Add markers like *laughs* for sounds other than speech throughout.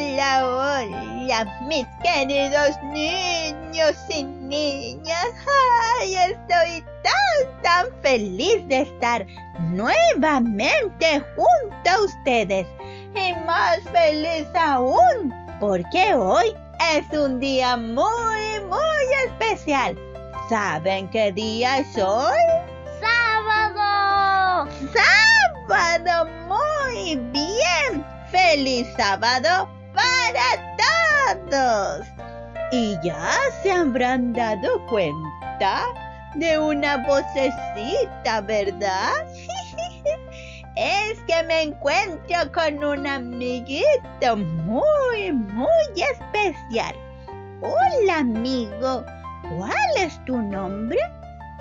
Hola, hola, mis queridos niños y niñas. Ay, estoy tan, tan feliz de estar nuevamente junto a ustedes. Y más feliz aún, porque hoy es un día muy, muy especial. ¿Saben qué día es hoy? ¡Sábado! ¡Sábado! Muy bien. ¡Feliz sábado para todos! Y ya se habrán dado cuenta de una vocecita, ¿verdad? *laughs* es que me encuentro con un amiguito muy, muy especial. Hola, amigo. ¿Cuál es tu nombre?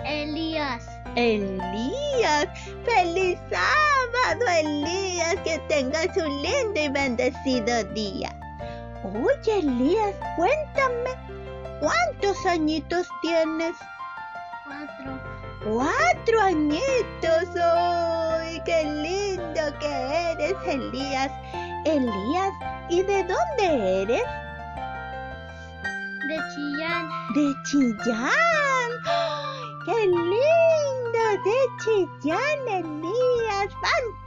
Elías. Elías. ¡Feliz sábado, Elías! Que tengas un lindo y bendecido día. Oye, Elías, cuéntame, ¿cuántos añitos tienes? Cuatro. Cuatro añitos. ¡Ay, qué lindo que eres, Elías! Elías, ¿y de dónde eres? De Chillán. De Chillán. ¡Ay, ¡Qué lindo! De Chillán, Elías.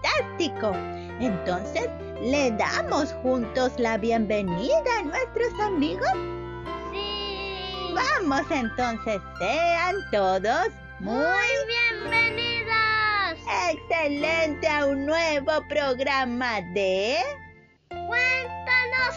¡Fantástico! Entonces, ¿le damos juntos la bienvenida a nuestros amigos? Sí. Vamos entonces, sean todos muy Muy bienvenidos. excelente a un nuevo programa de... Cuéntanos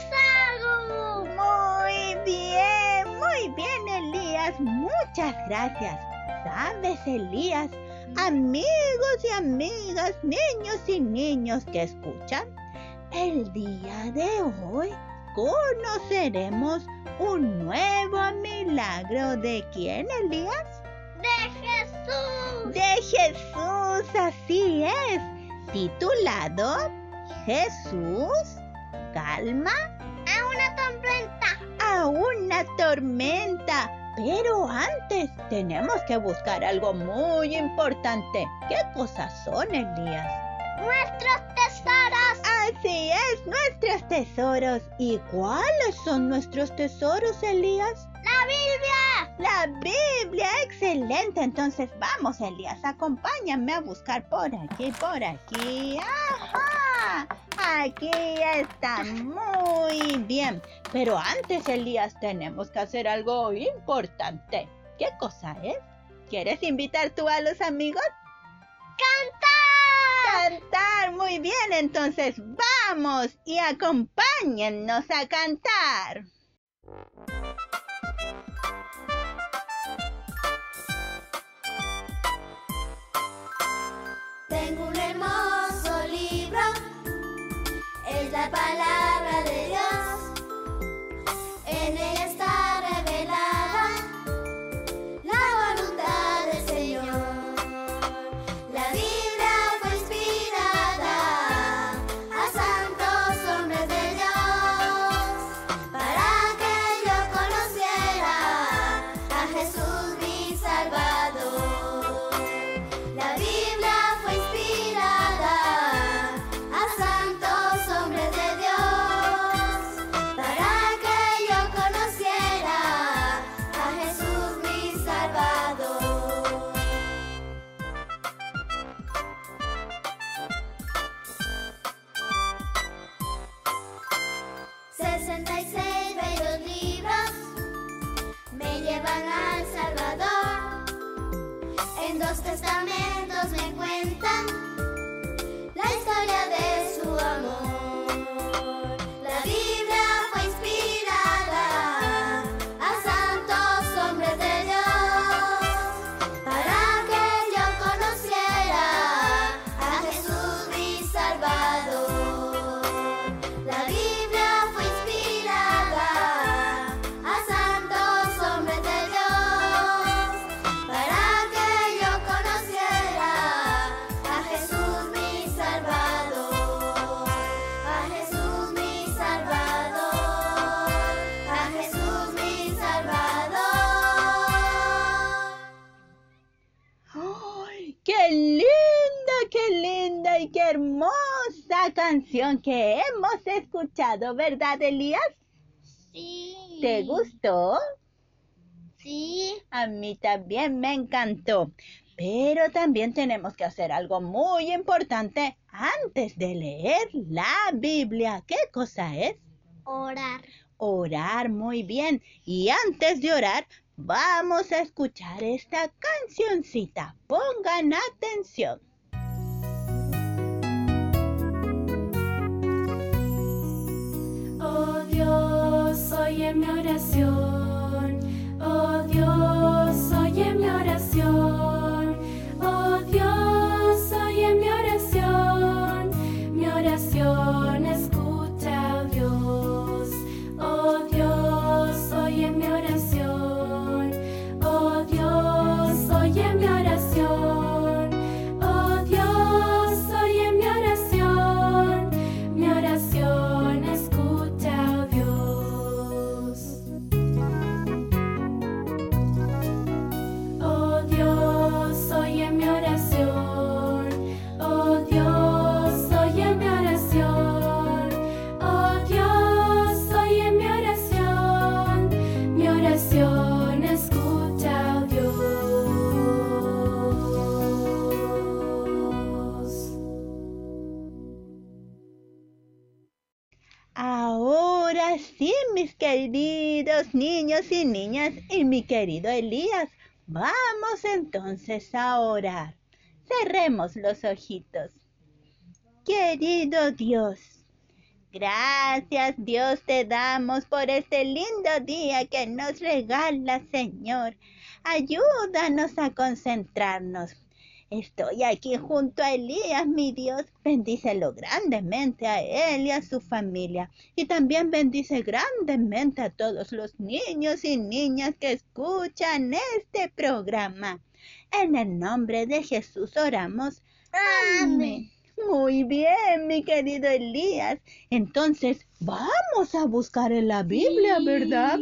algo. Muy bien, muy bien, Elías. Muchas gracias. ¿Sabes, Elías? Amigos y amigas, niños y niños que escuchan, el día de hoy conoceremos un nuevo milagro. ¿De quién, Elías? De Jesús. De Jesús, así es. Titulado Jesús calma A una tormenta. a una tormenta. Pero antes tenemos que buscar algo muy importante. ¿Qué cosas son, Elías? Nuestros tesoros. Así es, nuestros tesoros. ¿Y cuáles son nuestros tesoros, Elías? La Biblia. La Biblia, excelente. Entonces vamos, Elías, acompáñame a buscar por aquí, por aquí. ¡Ajá! Aquí está, muy bien. Pero antes, Elías, tenemos que hacer algo importante. ¿Qué cosa es? ¿Quieres invitar tú a los amigos? Cantar. Cantar, muy bien. Entonces vamos y acompáñennos a cantar. La palabra ¿verdad, Elías? Sí. ¿Te gustó? Sí. A mí también me encantó. Pero también tenemos que hacer algo muy importante antes de leer la Biblia. ¿Qué cosa es? Orar. Orar muy bien. Y antes de orar, vamos a escuchar esta cancioncita. Pongan atención. Oye mi oración. Ahora sí, mis queridos niños y niñas y mi querido Elías, vamos entonces a orar. Cerremos los ojitos. Querido Dios, gracias Dios te damos por este lindo día que nos regala, Señor. Ayúdanos a concentrarnos. Estoy aquí junto a Elías, mi Dios. Bendícelo grandemente a él y a su familia. Y también bendice grandemente a todos los niños y niñas que escuchan este programa. En el nombre de Jesús oramos. Amén. Muy bien, mi querido Elías. Entonces, vamos a buscar en la Biblia, ¿verdad?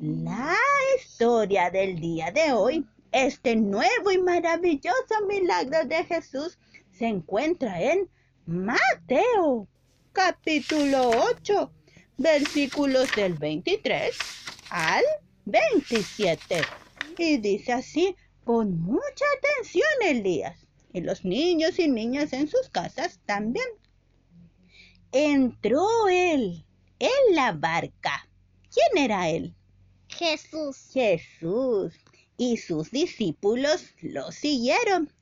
La historia del día de hoy, este nuevo y maravilloso milagro de Jesús, se encuentra en Mateo, capítulo 8, versículos del 23 al 27. Y dice así, pon mucha atención, Elías, y los niños y niñas en sus casas también. Entró él en la barca. ¿Quién era él? Jesús. Jesús y sus discípulos lo siguieron.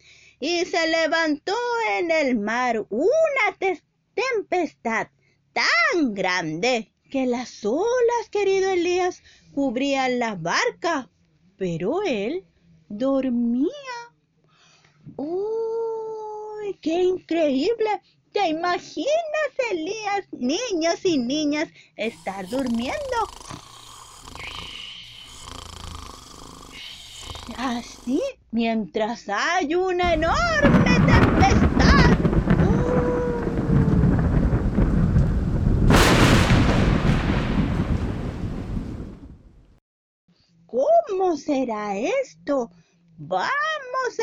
Y se levantó en el mar una tempestad tan grande que las olas, querido Elías, cubrían la barca, pero él dormía. ¡Uy, qué increíble! ¿Te imaginas, Elías, niños y niñas, estar durmiendo? Así, mientras hay una enorme tempestad. ¿Cómo será esto? Vamos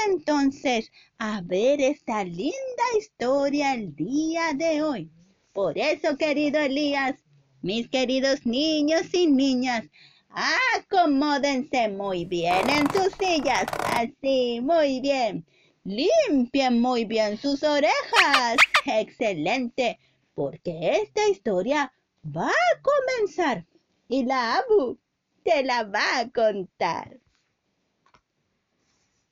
entonces a ver esta linda historia el día de hoy. Por eso, querido Elías, mis queridos niños y niñas, acomódense muy bien en sus sillas. Así, muy bien. Limpien muy bien sus orejas. Excelente, porque esta historia va a comenzar y la Abu te la va a contar.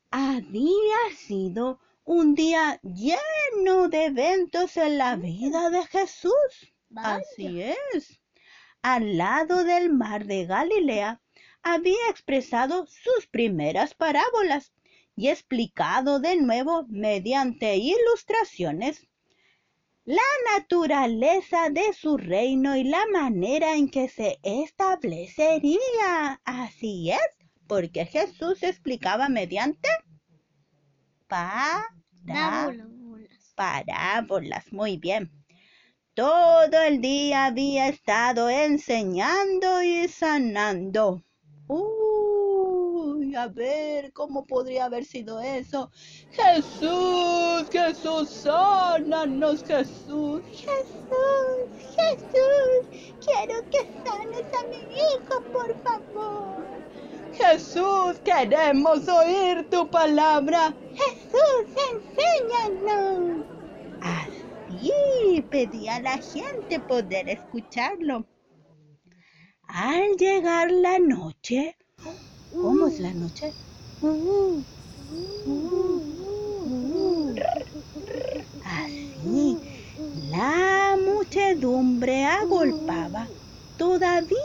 Había sido un día lleno de eventos en la vida de Jesús. Así es. Al lado del mar de Galilea había expresado sus primeras parábolas y explicado de nuevo mediante ilustraciones la naturaleza de su reino y la manera en que se establecería. Así es, porque Jesús explicaba mediante Parábolas. parábolas. Muy bien. Todo el día había estado enseñando y sanando. Uy, a ver cómo podría haber sido eso. Jesús, Jesús, sánanos, Jesús. Jesús, Jesús, quiero que sanes a mi hijo, por favor. Jesús, queremos oír tu palabra. Jesús, enséñanos. Así pedía la gente poder escucharlo. Al llegar la noche, ¿cómo es la noche? Así, la muchedumbre agolpaba todavía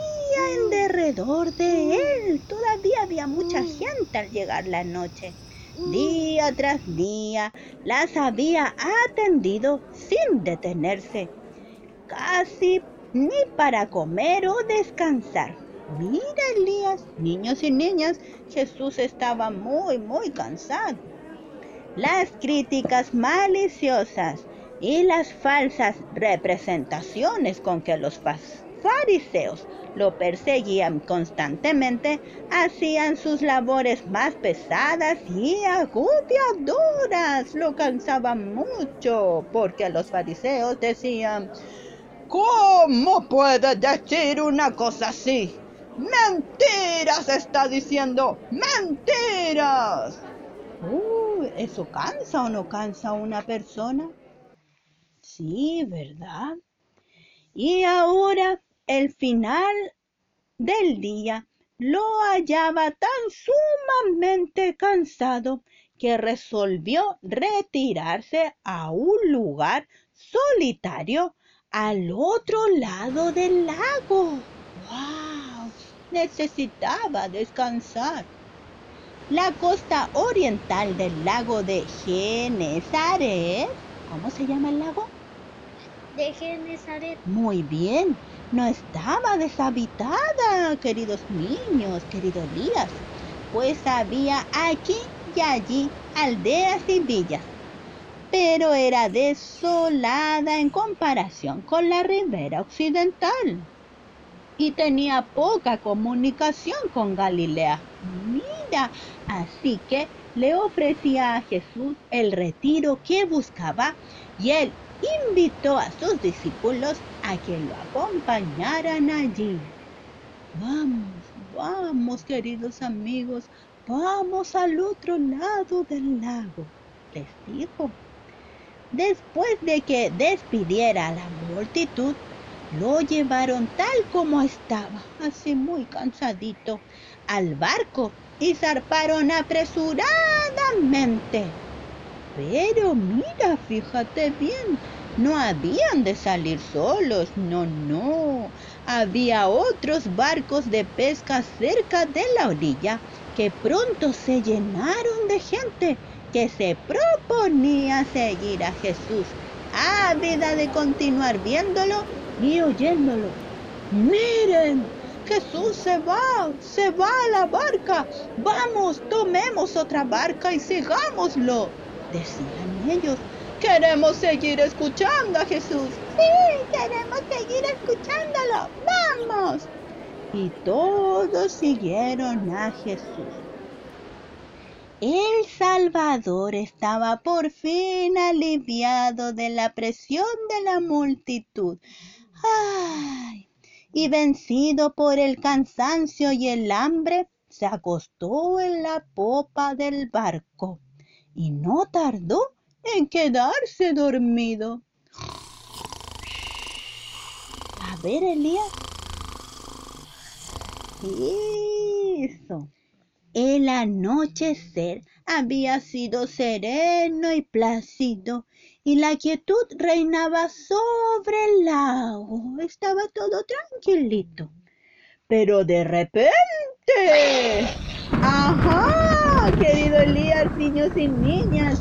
en derredor de él. Todavía había mucha gente al llegar la noche. Día tras día las había atendido sin detenerse. Casi ni para comer o descansar. Mira, Elías, niños y niñas, Jesús estaba muy, muy cansado. Las críticas maliciosas y las falsas representaciones con que los fariseos lo perseguían constantemente hacían sus labores más pesadas y agobiadoras. Lo cansaban mucho porque los fariseos decían, ¿Cómo puede decir una cosa así? Mentiras está diciendo, mentiras. Uh, ¿Eso cansa o no cansa a una persona? Sí, ¿verdad? Y ahora el final del día lo hallaba tan sumamente cansado que resolvió retirarse a un lugar solitario al otro lado del lago. ¡Wow! Necesitaba descansar. La costa oriental del lago de Genesaret. ¿Cómo se llama el lago? De Genesaret. Muy bien. No estaba deshabitada, queridos niños, querido Elías. Pues había aquí y allí aldeas y villas pero era desolada en comparación con la ribera occidental y tenía poca comunicación con Galilea. Mira, así que le ofrecía a Jesús el retiro que buscaba y él invitó a sus discípulos a que lo acompañaran allí. Vamos, vamos, queridos amigos, vamos al otro lado del lago, les dijo. Después de que despidiera a la multitud, lo llevaron tal como estaba, así muy cansadito, al barco y zarparon apresuradamente. Pero mira, fíjate bien, no habían de salir solos, no, no. Había otros barcos de pesca cerca de la orilla que pronto se llenaron de gente que se proponía seguir a Jesús, ávida de continuar viéndolo y oyéndolo. Miren, Jesús se va, se va a la barca. Vamos, tomemos otra barca y sigámoslo. Decían ellos, queremos seguir escuchando a Jesús. Sí, queremos seguir escuchándolo. Vamos. Y todos siguieron a Jesús. El Salvador estaba por fin aliviado de la presión de la multitud. ¡Ay! Y vencido por el cansancio y el hambre, se acostó en la popa del barco y no tardó en quedarse dormido. A ver, Elías. Eso. El anochecer había sido sereno y plácido, y la quietud reinaba sobre el lago. Estaba todo tranquilito. Pero de repente... ¡Ajá! Querido Elías, niños y niñas,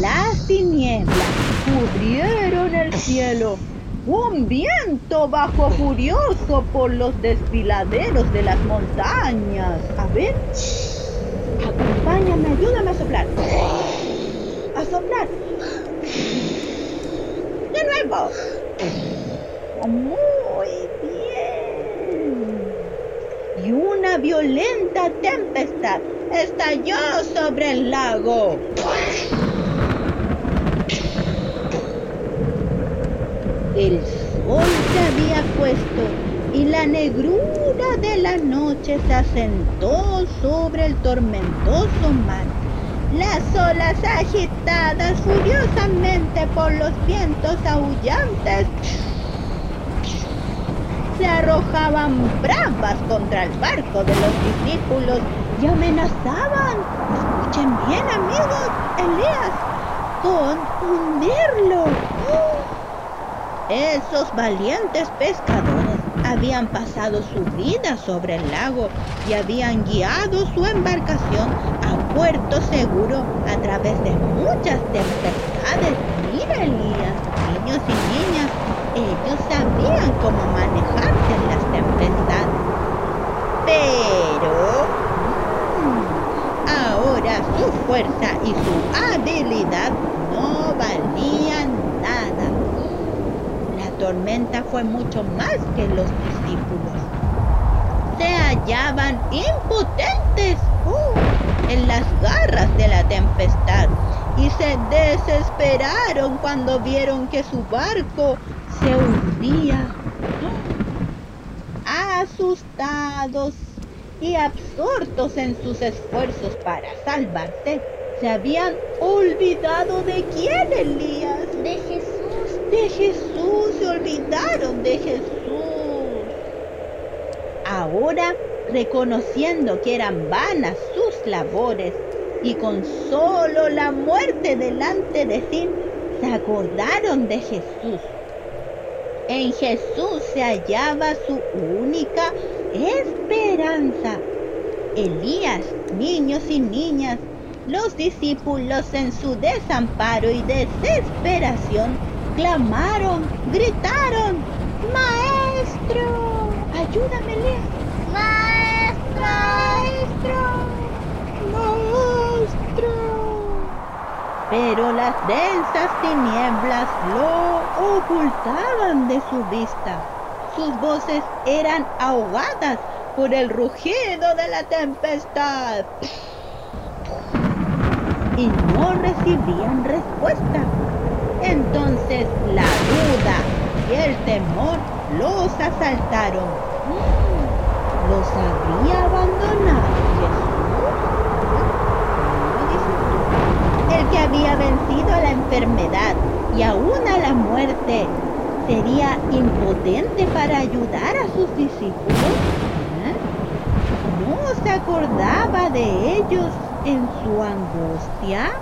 las tinieblas cubrieron el cielo. Un viento bajó furioso por los desfiladeros de las montañas. A ver. Acompáñame, ayúdame a soplar. A soplar. De nuevo. Muy bien. y una violenta tempestad estalló sobre el lago. El sol se había puesto y la negrura de la noche se asentó sobre el tormentoso mar. Las olas agitadas furiosamente por los vientos aullantes se arrojaban bravas contra el barco de los discípulos y amenazaban, escuchen bien amigos, Elías, con hundirlo. Esos valientes pescadores habían pasado su vida sobre el lago y habían guiado su embarcación a puerto seguro a través de muchas tempestades. Mira, Elías, niños y niñas, ellos sabían cómo manejarse en las tempestades. Pero mm, ahora su fuerza y su habilidad no valían tormenta fue mucho más que los discípulos. Se hallaban impotentes uh, en las garras de la tempestad y se desesperaron cuando vieron que su barco se hundía. *gasps* Asustados y absortos en sus esfuerzos para salvarse, se habían olvidado de quién, Elías. De Jesús. De Jesús, se olvidaron de Jesús. Ahora, reconociendo que eran vanas sus labores y con solo la muerte delante de sí, se acordaron de Jesús. En Jesús se hallaba su única esperanza. Elías, niños y niñas, los discípulos en su desamparo y desesperación clamaron, gritaron, Maestro, ayúdame, Elías. Maestro. Maestro. Pero las densas tinieblas lo ocultaban de su vista. Sus voces eran ahogadas por el rugido de la tempestad. Y no recibían respuesta. Entonces la duda y el temor los asaltaron. ¿Los había abandonado Jesús? El que había vencido a la enfermedad y aún a la muerte sería impotente para ayudar a sus discípulos. ¿Eh? No se acordaba de ellos en su angustia.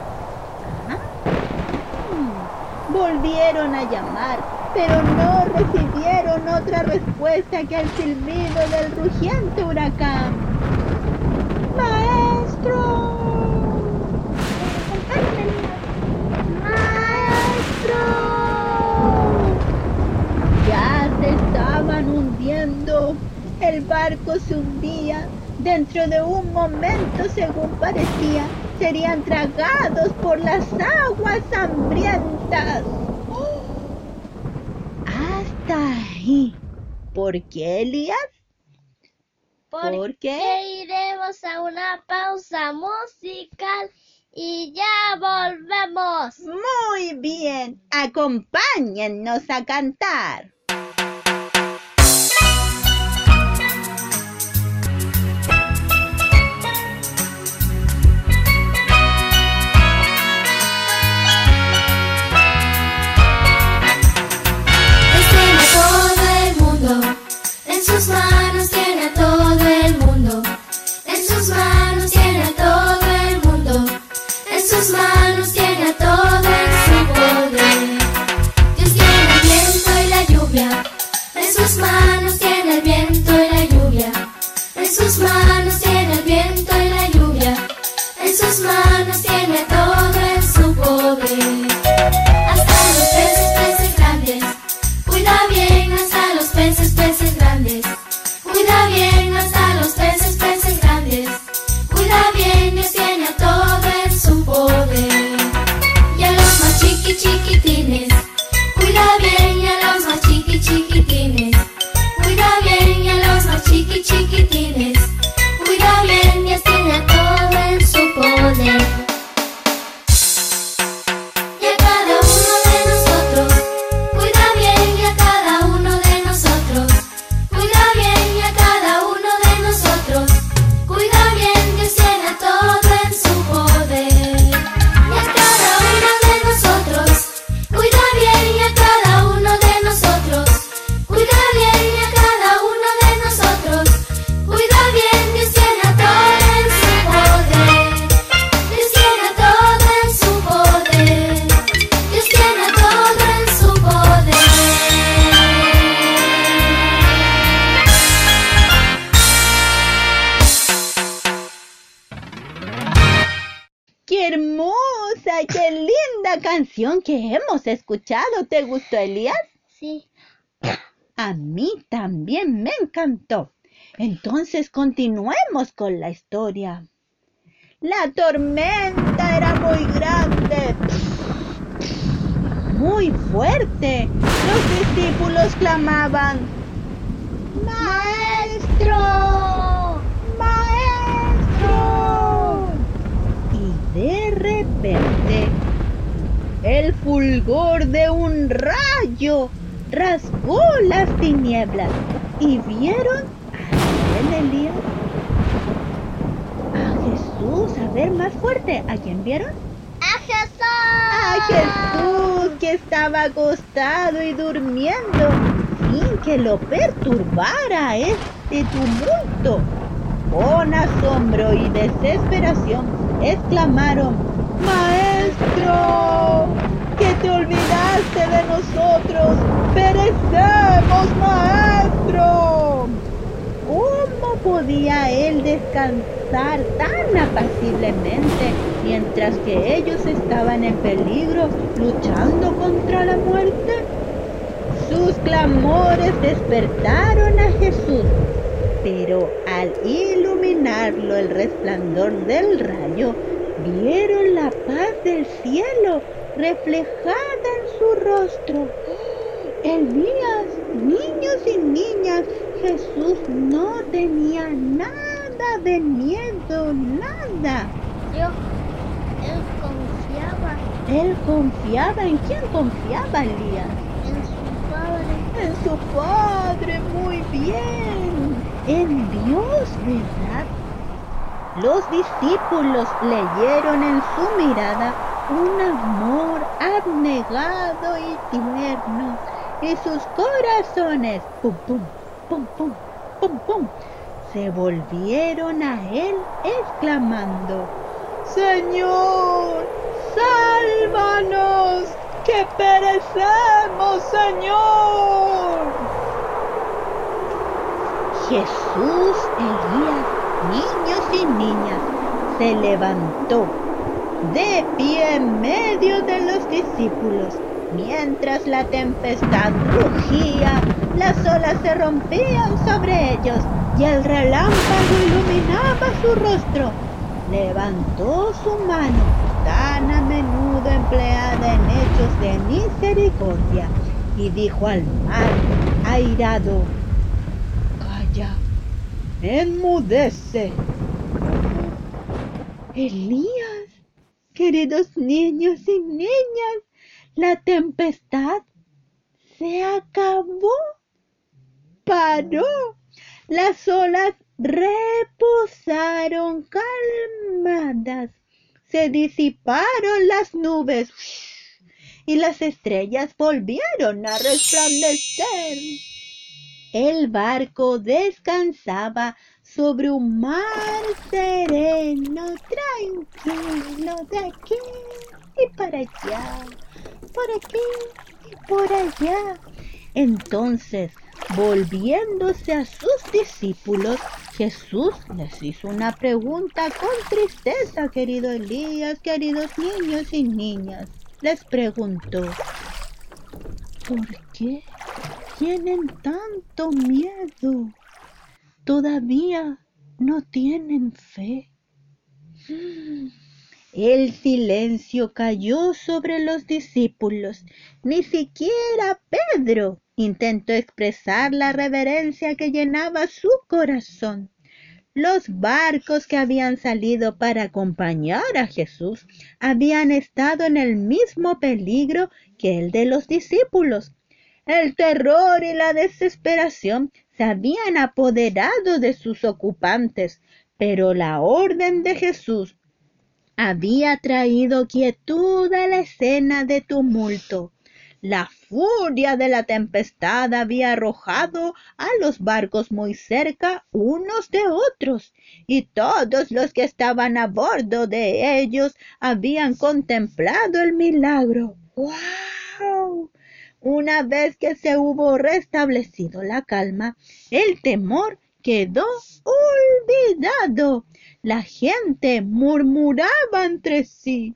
Volvieron a llamar, pero no recibieron otra respuesta que el silbido del rugiente huracán. ¡Maestro! ¡Maestro! Ya se estaban hundiendo. El barco se hundía. Dentro de un momento, según parecía, serían tragados por las aguas hambrientas. ¡Oh! Hasta ahí. ¿Por qué, Elías? ¿Por, ¿Por qué? qué? iremos a una pausa musical y ya volvemos. Muy bien. Acompáñennos a cantar. Versión que hemos escuchado. ¿Te gustó, Elías? Sí. A mí también me encantó. Entonces continuemos con la historia. La tormenta era muy grande, muy fuerte. Los discípulos clamaban, ¡Maestro! ¡Maestro! Y de repente, el fulgor de un rayo rasgó las tinieblas y vieron a Elías. A Jesús, a ver más fuerte, ¿a quién vieron? ¡A Jesús! A Jesús que estaba acostado y durmiendo sin que lo perturbara este tumulto. Con asombro y desesperación exclamaron, Maestro, que te olvidaste de nosotros, perecemos, Maestro. ¿Cómo podía él descansar tan apaciblemente mientras que ellos estaban en peligro luchando contra la muerte? Sus clamores despertaron a Jesús, pero al iluminarlo el resplandor del rayo, vieron la paz del cielo reflejada en su rostro. Elías, niños y niñas, Jesús no tenía nada de miedo, nada. Yo, él confiaba Él confiaba en quién confiaba Elías. en su padre. En su Padre, muy bien. En Dios, ¿verdad? Los discípulos leyeron en su mirada un amor abnegado y tierno. Y sus corazones, pum, pum, pum, pum, pum, pum, se volvieron a él exclamando, Señor, sálvanos, que perecemos, Señor. Jesús, niños y niñas, se levantó de pie en medio de los discípulos, mientras la tempestad rugía, las olas se rompían sobre ellos y el relámpago iluminaba su rostro. Levantó su mano, tan a menudo empleada en hechos de misericordia, y dijo al mar, airado, enmudece. Elías, queridos niños y niñas, la tempestad se acabó, paró, las olas reposaron calmadas, se disiparon las nubes y las estrellas volvieron a resplandecer. El barco descansaba sobre un mar sereno, tranquilo, de aquí y para allá, por aquí y por allá. Entonces, volviéndose a sus discípulos, Jesús les hizo una pregunta con tristeza, querido Elías, queridos niños y niñas. Les preguntó, ¿por qué tienen tanto miedo? ¿Todavía no tienen fe? El silencio cayó sobre los discípulos. Ni siquiera Pedro intentó expresar la reverencia que llenaba su corazón. Los barcos que habían salido para acompañar a Jesús habían estado en el mismo peligro que el de los discípulos. El terror y la desesperación se habían apoderado de sus ocupantes, pero la orden de Jesús había traído quietud a la escena de tumulto. La furia de la tempestad había arrojado a los barcos muy cerca unos de otros, y todos los que estaban a bordo de ellos habían contemplado el milagro. ¡Wow! Una vez que se hubo restablecido la calma, el temor quedó olvidado. La gente murmuraba entre sí.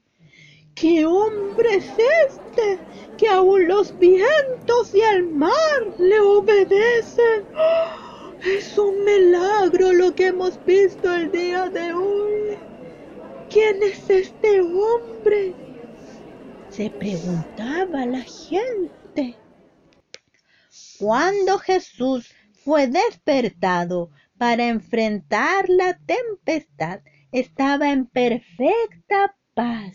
¿qué hombre es este que aún los vientos y el mar le obedecen? ¡Oh! Es un milagro lo que hemos visto el día de hoy. ¿Quién es este hombre? Se preguntaba la gente. Cuando Jesús fue despertado para enfrentar la tempestad, estaba en perfecta paz.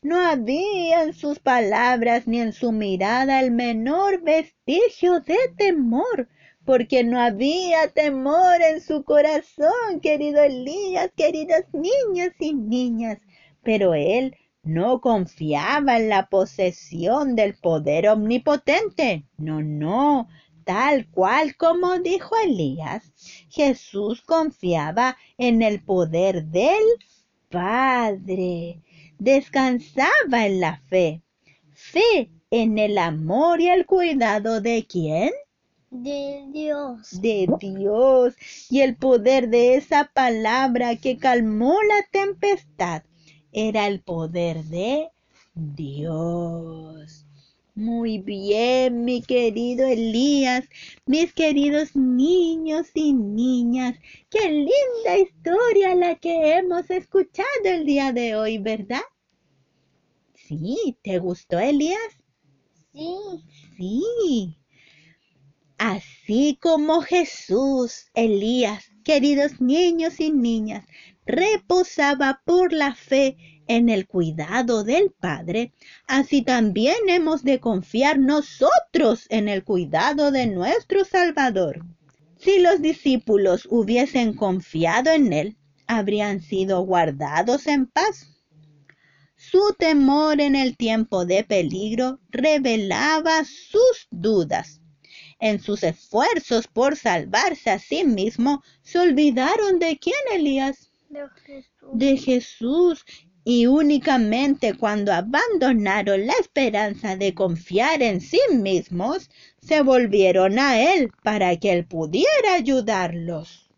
No había en sus palabras ni en su mirada el menor vestigio de temor, porque no había temor en su corazón, querido Elías, queridas niñas y niñas. Pero él no confiaba en la posesión del poder omnipotente. No, no, tal cual como dijo Elías, Jesús confiaba en el poder del Padre. Descansaba en la fe. Fe en el amor y el cuidado de quién? De Dios. De Dios y el poder de esa palabra que calmó la tempestad era el poder de Dios. Muy bien, mi querido Elías, mis queridos niños y niñas. Qué linda historia la que hemos escuchado el día de hoy, ¿verdad? Sí, ¿te gustó, Elías? Sí. Sí. Así como Jesús, Elías, queridos niños y niñas, reposaba por la fe en el cuidado del Padre, así también hemos de confiar nosotros en el cuidado de nuestro Salvador. Si los discípulos hubiesen confiado en Él, habrían sido guardados en paz. Su temor en el tiempo de peligro revelaba sus dudas. En sus esfuerzos por salvarse a sí mismo, se olvidaron de quién Elías, De Jesús. de Jesús, y únicamente cuando abandonaron la esperanza de confiar en sí mismos, se volvieron a Él para que Él pudiera ayudarlos.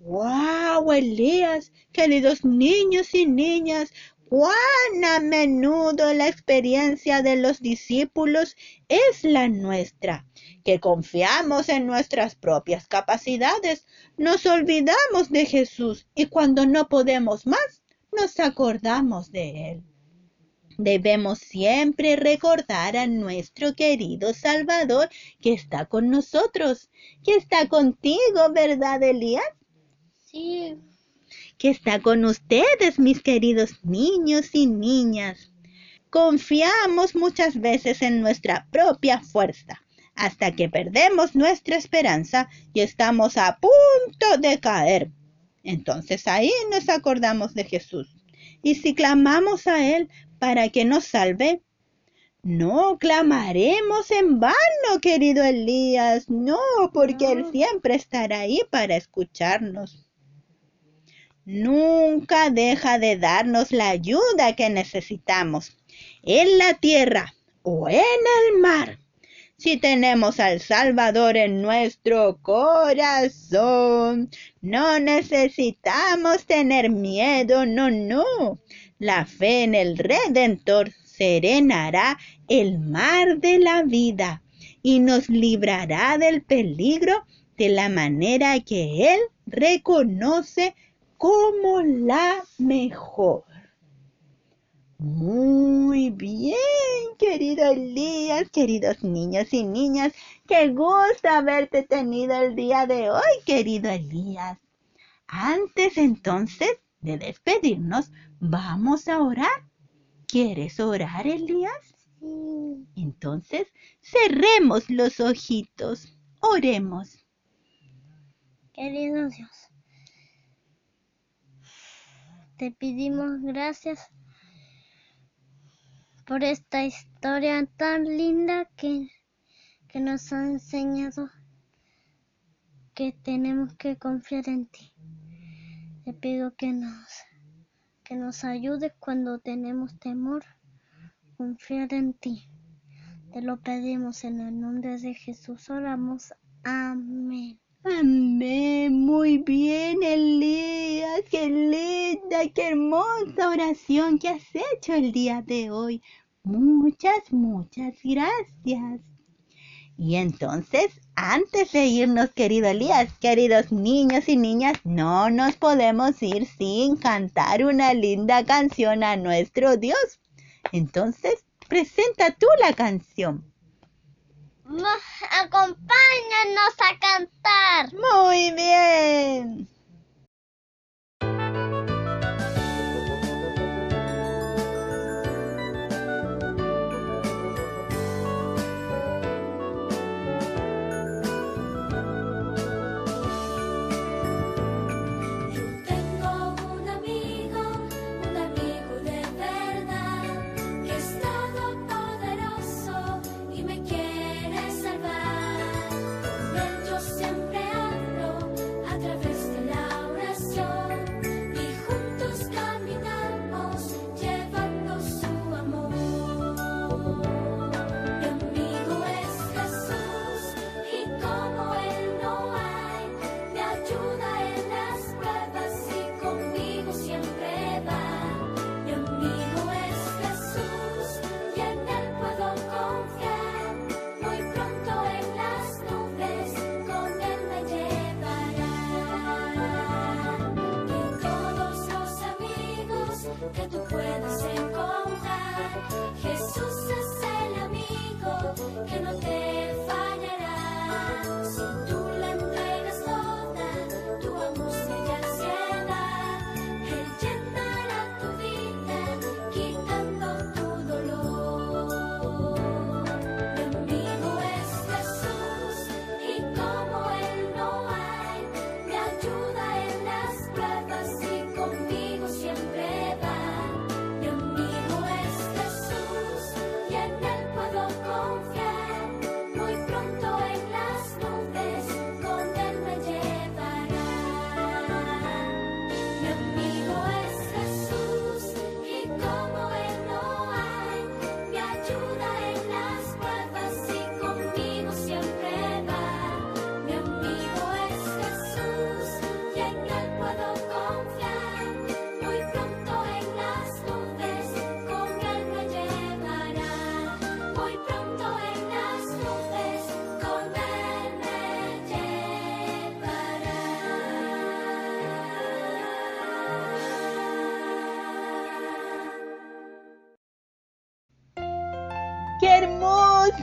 ¡Wow, Elías! Queridos niños y niñas, cuán a menudo la experiencia de los discípulos es la nuestra, que confiamos en nuestras propias capacidades, nos olvidamos de Jesús y cuando no podemos más, nos acordamos de Él. Debemos siempre recordar a nuestro querido Salvador que está con nosotros, que está contigo, ¿verdad, Elías? Sí. Que está con ustedes, mis queridos niños y niñas. Confiamos muchas veces en nuestra propia fuerza, hasta que perdemos nuestra esperanza y estamos a punto de caer. Entonces ahí nos acordamos de Jesús. Y si clamamos a Él para que nos salve, no clamaremos en vano, querido Elías, no, porque Él siempre estará ahí para escucharnos nunca deja de darnos la ayuda que necesitamos en la tierra o en el mar. Si tenemos al Salvador en nuestro corazón, no necesitamos tener miedo, no, no. La fe en el Redentor serenará el mar de la vida y nos librará del peligro de la manera que Él reconoce como la mejor. Muy bien, querido Elías, queridos niños y niñas, qué gusto haberte tenido el día de hoy, querido Elías. Antes entonces de despedirnos, vamos a orar. ¿Quieres orar, Elías? Sí. Entonces, cerremos los ojitos, oremos. Querido Dios, te pedimos gracias por esta historia tan linda que, que nos ha enseñado que tenemos que confiar en ti. Te pido que nos, que nos ayudes cuando tenemos temor, confiar en ti. Te lo pedimos en el nombre de Jesús. Oramos. Amén. Muy bien, Elías. Qué linda, qué hermosa oración que has hecho el día de hoy. Muchas, muchas gracias. Y entonces, antes de irnos, querido Elías, queridos niños y niñas, no nos podemos ir sin cantar una linda canción a nuestro Dios. Entonces, presenta tú la canción. Acompáñanos a cantar. Muy bien.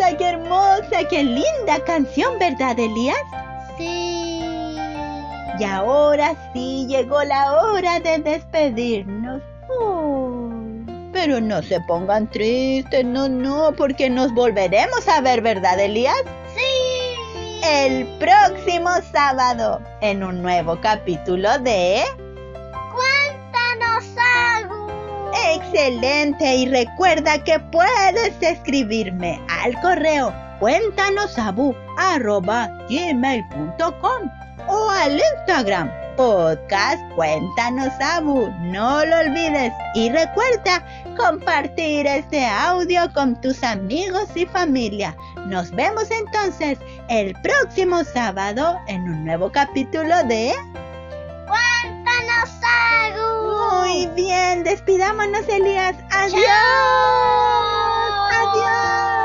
Hermosa, qué hermosa, qué linda canción, ¿verdad, Elías? Sí. Y ahora sí llegó la hora de despedirnos. Pero no se pongan tristes, no, no, porque nos volveremos a ver, ¿verdad, Elías? Sí. El próximo sábado en un nuevo capítulo de... Excelente y recuerda que puedes escribirme al correo cuéntanosabu arroba gmail.com o al Instagram podcast cuéntanos Abu. No lo olvides y recuerda compartir este audio con tus amigos y familia. Nos vemos entonces el próximo sábado en un nuevo capítulo de... Muy bien, despidámonos, Elías. Adiós. Adiós.